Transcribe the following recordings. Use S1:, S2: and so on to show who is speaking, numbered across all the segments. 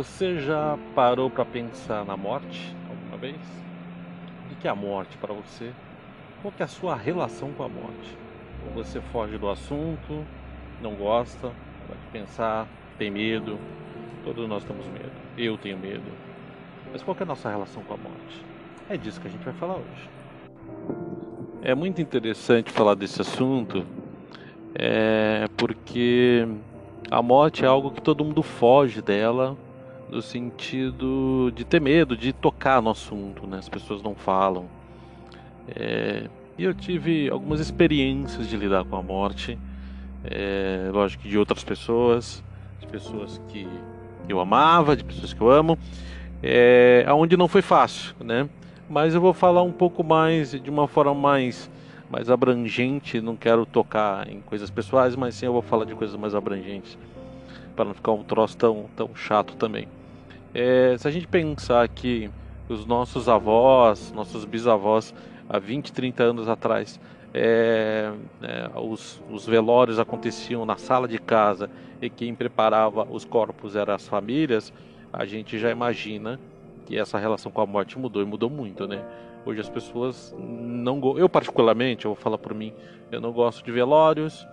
S1: Você já parou para pensar na morte alguma vez? O que é a morte para você? Qual é a sua relação com a morte? Ou você foge do assunto, não gosta, pode pensar, tem medo? Todos nós temos medo. Eu tenho medo. Mas qual é a nossa relação com a morte? É disso que a gente vai falar hoje. É muito interessante falar desse assunto, é porque a morte é algo que todo mundo foge dela no sentido de ter medo de tocar no assunto, né? As pessoas não falam. É, e eu tive algumas experiências de lidar com a morte, é, lógico de outras pessoas, de pessoas que eu amava, de pessoas que eu amo, é, aonde não foi fácil, né? Mas eu vou falar um pouco mais, de uma forma mais, mais abrangente. Não quero tocar em coisas pessoais, mas sim eu vou falar de coisas mais abrangentes, para não ficar um troço tão, tão chato também. É, se a gente pensar que os nossos avós, nossos bisavós, há 20, 30 anos atrás, é, é, os, os, velórios aconteciam na sala de casa e quem preparava os corpos eram as famílias, a gente já imagina que essa relação com a morte mudou e mudou muito, né? Hoje as pessoas não eu particularmente, eu vou falar por mim, eu não gosto de velórios,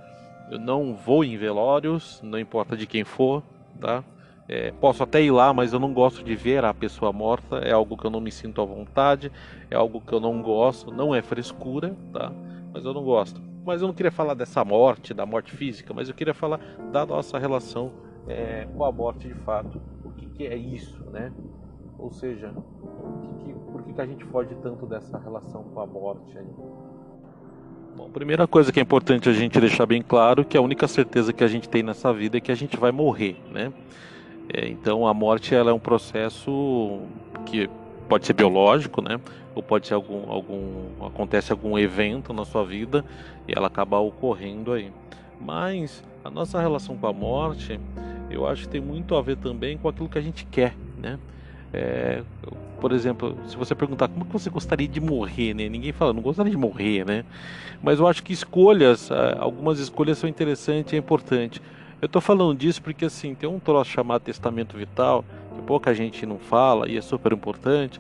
S1: eu não vou em velórios, não importa de quem for, tá? É, posso até ir lá, mas eu não gosto de ver a pessoa morta. É algo que eu não me sinto à vontade, é algo que eu não gosto. Não é frescura, tá? Mas eu não gosto. Mas eu não queria falar dessa morte, da morte física, mas eu queria falar da nossa relação é, com a morte de fato. O que, que é isso, né? Ou seja, que por que, que a gente foge tanto dessa relação com a morte aí? Bom, primeira coisa que é importante a gente deixar bem claro que a única certeza que a gente tem nessa vida é que a gente vai morrer, né? É, então a morte ela é um processo que pode ser biológico, né? Ou pode ser algum, algum acontece algum evento na sua vida e ela acaba ocorrendo aí. Mas a nossa relação com a morte, eu acho que tem muito a ver também com aquilo que a gente quer, né? É, por exemplo, se você perguntar como que você gostaria de morrer, né? Ninguém fala, não gostaria de morrer, né? Mas eu acho que escolhas, algumas escolhas são interessantes e é importante. Eu estou falando disso porque assim, tem um troço chamado testamento vital, que pouca gente não fala e é super importante,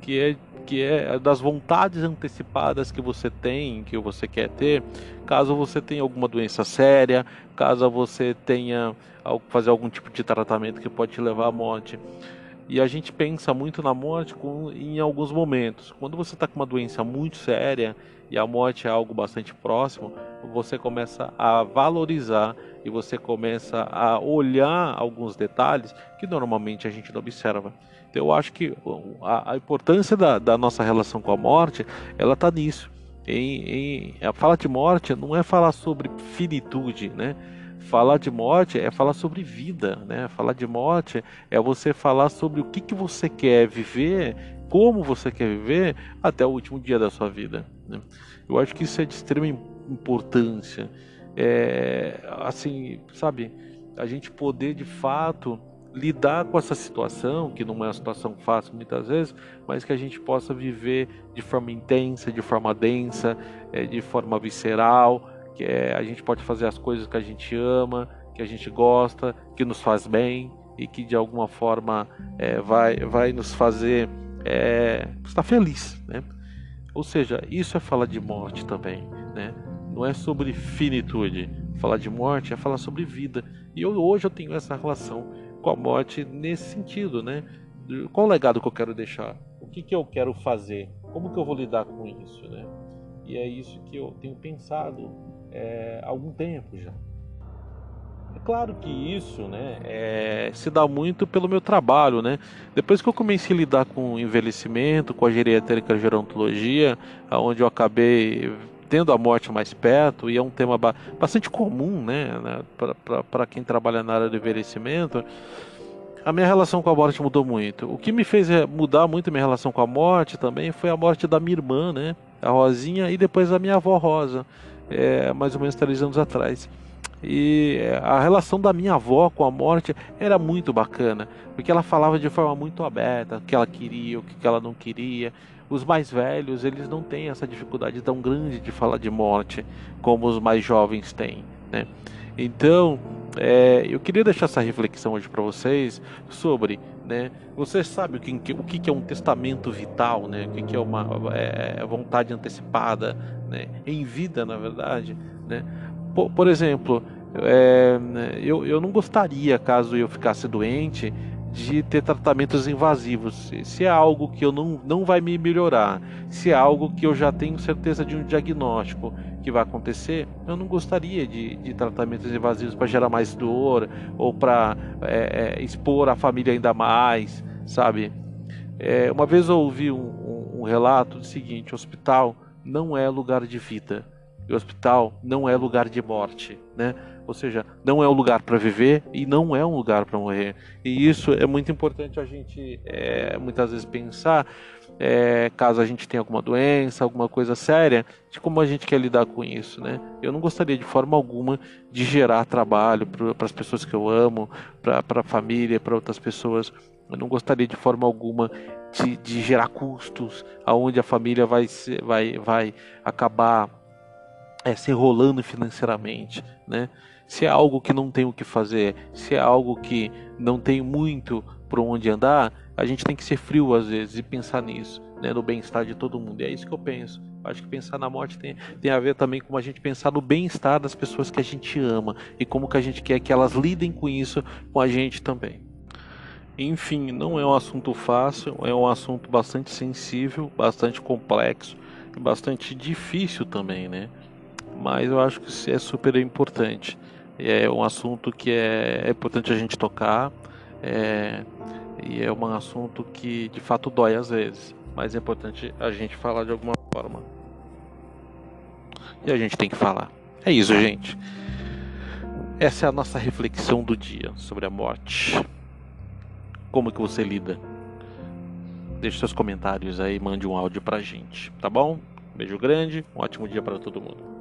S1: que é que é das vontades antecipadas que você tem, que você quer ter, caso você tenha alguma doença séria, caso você tenha fazer algum tipo de tratamento que pode te levar à morte. E a gente pensa muito na morte com, em alguns momentos. Quando você está com uma doença muito séria e a morte é algo bastante próximo, você começa a valorizar e você começa a olhar alguns detalhes que normalmente a gente não observa. Então eu acho que a, a importância da, da, nossa relação com a morte, ela está nisso. Em, em, a fala de morte não é falar sobre finitude, né? Falar de morte é falar sobre vida, né? Falar de morte é você falar sobre o que, que você quer viver, como você quer viver até o último dia da sua vida. Né? Eu acho que isso é de extrema importância é, assim, sabe, a gente poder de fato lidar com essa situação, que não é uma situação fácil muitas vezes, mas que a gente possa viver de forma intensa, de forma densa, é, de forma visceral, que é, a gente pode fazer as coisas que a gente ama, que a gente gosta, que nos faz bem e que de alguma forma é, vai, vai nos fazer é, estar feliz, né? Ou seja, isso é falar de morte também, né? Não é sobre finitude. Falar de morte é falar sobre vida. E eu, hoje eu tenho essa relação com a morte nesse sentido, né? Qual o legado que eu quero deixar? O que, que eu quero fazer? Como que eu vou lidar com isso, né? E é isso que eu tenho pensado é, há algum tempo já. É claro que isso né, é, se dá muito pelo meu trabalho. Né? Depois que eu comecei a lidar com envelhecimento, com a geriátrica e gerontologia, onde eu acabei tendo a morte mais perto, e é um tema bastante comum né, né para quem trabalha na área do envelhecimento, a minha relação com a morte mudou muito. O que me fez é, mudar muito minha relação com a morte também foi a morte da minha irmã, né, a Rosinha, e depois a minha avó Rosa, é, mais ou menos três anos atrás. E é, a relação da minha avó com a morte era muito bacana, porque ela falava de forma muito aberta o que ela queria, o que ela não queria os mais velhos eles não têm essa dificuldade tão grande de falar de morte como os mais jovens têm, né? Então é, eu queria deixar essa reflexão hoje para vocês sobre, né? Você sabe o que, o que é um testamento vital, né? O que é uma é, vontade antecipada, né? Em vida, na verdade, né? Por, por exemplo, é, eu, eu não gostaria, caso eu ficasse doente, de ter tratamentos invasivos. Se é algo que eu não, não vai me melhorar, se é algo que eu já tenho certeza de um diagnóstico que vai acontecer, eu não gostaria de, de tratamentos invasivos para gerar mais dor ou para é, é, expor a família ainda mais, sabe? É, uma vez eu ouvi um, um, um relato do seguinte: hospital não é lugar de vida, e hospital não é lugar de morte, né? Ou seja, não é um lugar para viver e não é um lugar para morrer. E isso é muito importante a gente é, muitas vezes pensar, é, caso a gente tenha alguma doença, alguma coisa séria, de como a gente quer lidar com isso, né? Eu não gostaria de forma alguma de gerar trabalho para as pessoas que eu amo, para a família, para outras pessoas. Eu não gostaria de forma alguma de, de gerar custos, aonde a família vai, vai, vai acabar é, se enrolando financeiramente, né? Se é algo que não tem o que fazer, se é algo que não tem muito por onde andar, a gente tem que ser frio às vezes e pensar nisso, né, no bem-estar de todo mundo. E é isso que eu penso. Acho que pensar na morte tem, tem a ver também com a gente pensar no bem-estar das pessoas que a gente ama e como que a gente quer que elas lidem com isso com a gente também. Enfim, não é um assunto fácil, é um assunto bastante sensível, bastante complexo e bastante difícil também, né? Mas eu acho que é super importante é um assunto que é, é importante a gente tocar é, e é um assunto que de fato dói às vezes, mas é importante a gente falar de alguma forma. E a gente tem que falar. É isso, gente. Essa é a nossa reflexão do dia sobre a morte. Como que você lida? Deixe seus comentários aí, mande um áudio pra gente, tá bom? Beijo grande, um ótimo dia para todo mundo.